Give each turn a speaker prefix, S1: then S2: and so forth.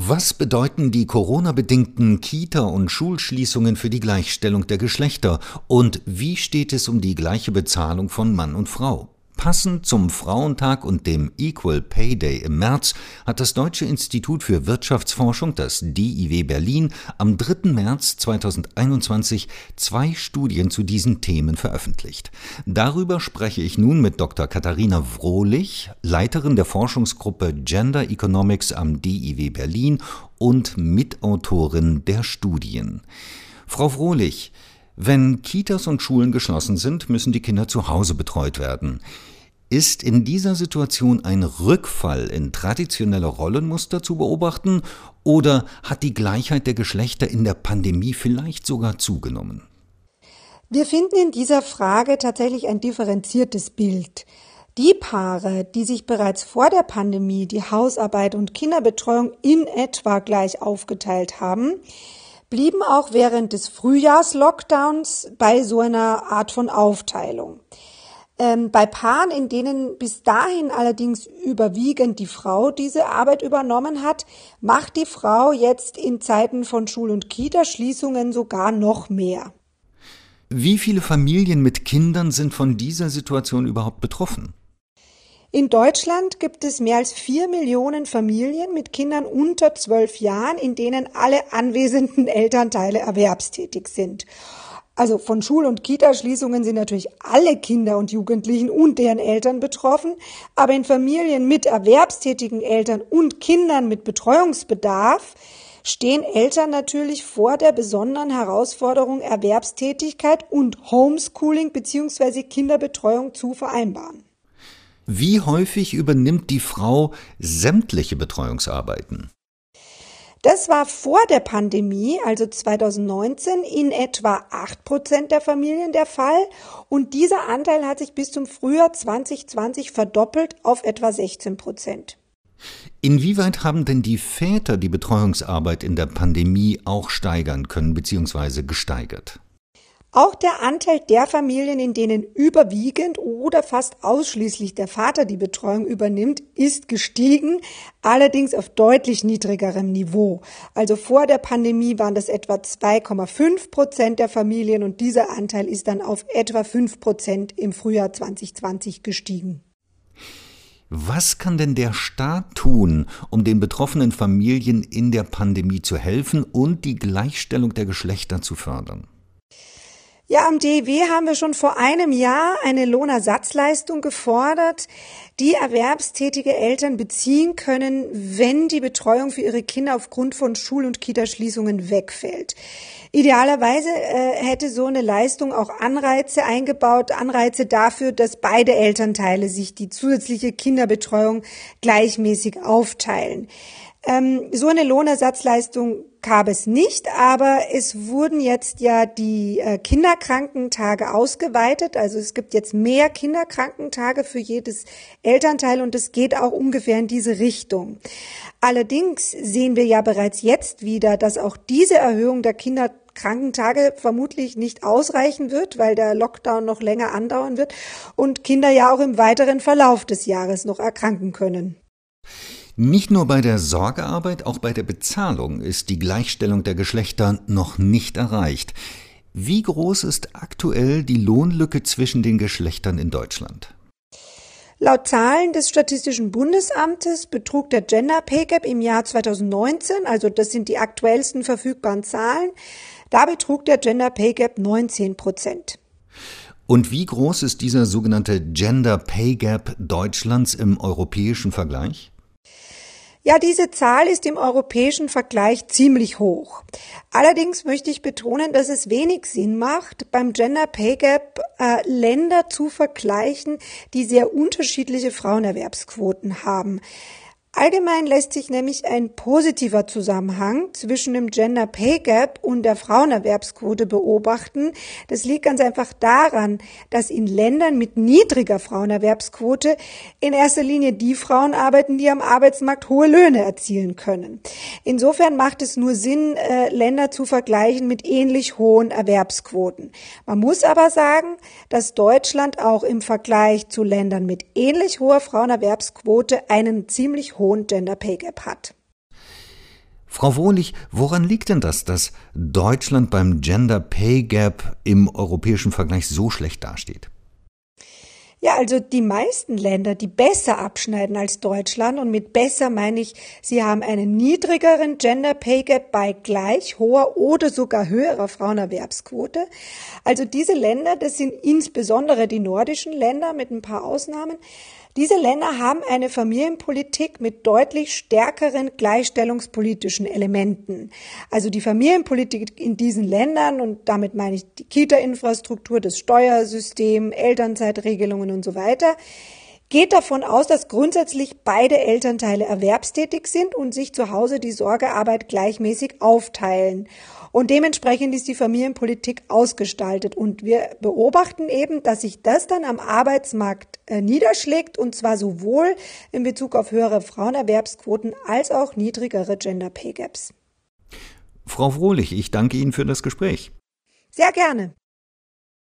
S1: Was bedeuten die Corona-bedingten Kita- und Schulschließungen für die Gleichstellung der Geschlechter und wie steht es um die gleiche Bezahlung von Mann und Frau? Passend zum Frauentag und dem Equal Pay Day im März hat das Deutsche Institut für Wirtschaftsforschung, das DIW Berlin, am 3. März 2021 zwei Studien zu diesen Themen veröffentlicht. Darüber spreche ich nun mit Dr. Katharina Wrohlich, Leiterin der Forschungsgruppe Gender Economics am DIW Berlin und Mitautorin der Studien. Frau Wrohlich, wenn Kitas und Schulen geschlossen sind, müssen die Kinder zu Hause betreut werden. Ist in dieser Situation ein Rückfall in traditionelle Rollenmuster zu beobachten oder hat die Gleichheit der Geschlechter in der Pandemie vielleicht sogar zugenommen?
S2: Wir finden in dieser Frage tatsächlich ein differenziertes Bild. Die Paare, die sich bereits vor der Pandemie die Hausarbeit und Kinderbetreuung in etwa gleich aufgeteilt haben, blieben auch während des Frühjahrslockdowns bei so einer Art von Aufteilung. Ähm, bei Paaren, in denen bis dahin allerdings überwiegend die Frau diese Arbeit übernommen hat, macht die Frau jetzt in Zeiten von Schul- und Kita-Schließungen sogar noch mehr.
S1: Wie viele Familien mit Kindern sind von dieser Situation überhaupt betroffen?
S2: In Deutschland gibt es mehr als vier Millionen Familien mit Kindern unter zwölf Jahren, in denen alle anwesenden Elternteile erwerbstätig sind. Also von Schul- und Kitaschließungen sind natürlich alle Kinder und Jugendlichen und deren Eltern betroffen, aber in Familien mit erwerbstätigen Eltern und Kindern mit Betreuungsbedarf stehen Eltern natürlich vor der besonderen Herausforderung, Erwerbstätigkeit und Homeschooling bzw. Kinderbetreuung zu vereinbaren.
S1: Wie häufig übernimmt die Frau sämtliche Betreuungsarbeiten?
S2: Das war vor der Pandemie, also 2019, in etwa acht Prozent der Familien der Fall und dieser Anteil hat sich bis zum Frühjahr 2020 verdoppelt auf etwa 16 Prozent.
S1: Inwieweit haben denn die Väter die Betreuungsarbeit in der Pandemie auch steigern können bzw. gesteigert?
S2: Auch der Anteil der Familien, in denen überwiegend oder fast ausschließlich der Vater die Betreuung übernimmt, ist gestiegen, allerdings auf deutlich niedrigerem Niveau. Also vor der Pandemie waren das etwa 2,5 Prozent der Familien und dieser Anteil ist dann auf etwa 5 Prozent im Frühjahr 2020 gestiegen.
S1: Was kann denn der Staat tun, um den betroffenen Familien in der Pandemie zu helfen und die Gleichstellung der Geschlechter zu fördern?
S2: Ja, am DEW haben wir schon vor einem Jahr eine Lohnersatzleistung gefordert, die erwerbstätige Eltern beziehen können, wenn die Betreuung für ihre Kinder aufgrund von Schul- und Kitaschließungen wegfällt. Idealerweise äh, hätte so eine Leistung auch Anreize eingebaut, Anreize dafür, dass beide Elternteile sich die zusätzliche Kinderbetreuung gleichmäßig aufteilen. Ähm, so eine Lohnersatzleistung gab es nicht, aber es wurden jetzt ja die äh, Kinderkrankentage ausgeweitet. Also es gibt jetzt mehr Kinderkrankentage für jedes Elternteil und es geht auch ungefähr in diese Richtung. Allerdings sehen wir ja bereits jetzt wieder, dass auch diese Erhöhung der Kinderkrankentage vermutlich nicht ausreichen wird, weil der Lockdown noch länger andauern wird und Kinder ja auch im weiteren Verlauf des Jahres noch erkranken können.
S1: Nicht nur bei der Sorgearbeit, auch bei der Bezahlung ist die Gleichstellung der Geschlechter noch nicht erreicht. Wie groß ist aktuell die Lohnlücke zwischen den Geschlechtern in Deutschland?
S2: Laut Zahlen des Statistischen Bundesamtes betrug der Gender Pay Gap im Jahr 2019, also das sind die aktuellsten verfügbaren Zahlen, da betrug der Gender Pay Gap 19 Prozent.
S1: Und wie groß ist dieser sogenannte Gender Pay Gap Deutschlands im europäischen Vergleich?
S2: Ja, diese Zahl ist im europäischen Vergleich ziemlich hoch. Allerdings möchte ich betonen, dass es wenig Sinn macht, beim Gender Pay Gap äh, Länder zu vergleichen, die sehr unterschiedliche Frauenerwerbsquoten haben. Allgemein lässt sich nämlich ein positiver Zusammenhang zwischen dem Gender Pay Gap und der Frauenerwerbsquote beobachten. Das liegt ganz einfach daran, dass in Ländern mit niedriger Frauenerwerbsquote in erster Linie die Frauen arbeiten, die am Arbeitsmarkt hohe Löhne erzielen können. Insofern macht es nur Sinn, äh, Länder zu vergleichen mit ähnlich hohen Erwerbsquoten. Man muss aber sagen, dass Deutschland auch im Vergleich zu Ländern mit ähnlich hoher Frauenerwerbsquote einen ziemlich hohen Gender Pay Gap hat.
S1: Frau Wohlig, woran liegt denn das, dass Deutschland beim Gender Pay Gap im europäischen Vergleich so schlecht dasteht?
S2: Ja, also die meisten Länder, die besser abschneiden als Deutschland, und mit besser meine ich, sie haben einen niedrigeren Gender Pay Gap bei gleich hoher oder sogar höherer Frauenerwerbsquote. Also diese Länder, das sind insbesondere die nordischen Länder mit ein paar Ausnahmen, diese Länder haben eine Familienpolitik mit deutlich stärkeren gleichstellungspolitischen Elementen. Also die Familienpolitik in diesen Ländern, und damit meine ich die Kita-Infrastruktur, das Steuersystem, Elternzeitregelungen und so weiter, geht davon aus, dass grundsätzlich beide Elternteile erwerbstätig sind und sich zu Hause die Sorgearbeit gleichmäßig aufteilen. Und dementsprechend ist die Familienpolitik ausgestaltet. Und wir beobachten eben, dass sich das dann am Arbeitsmarkt äh, niederschlägt, und zwar sowohl in Bezug auf höhere Frauenerwerbsquoten als auch niedrigere Gender Pay Gaps.
S1: Frau Frohlich, ich danke Ihnen für das Gespräch.
S2: Sehr gerne.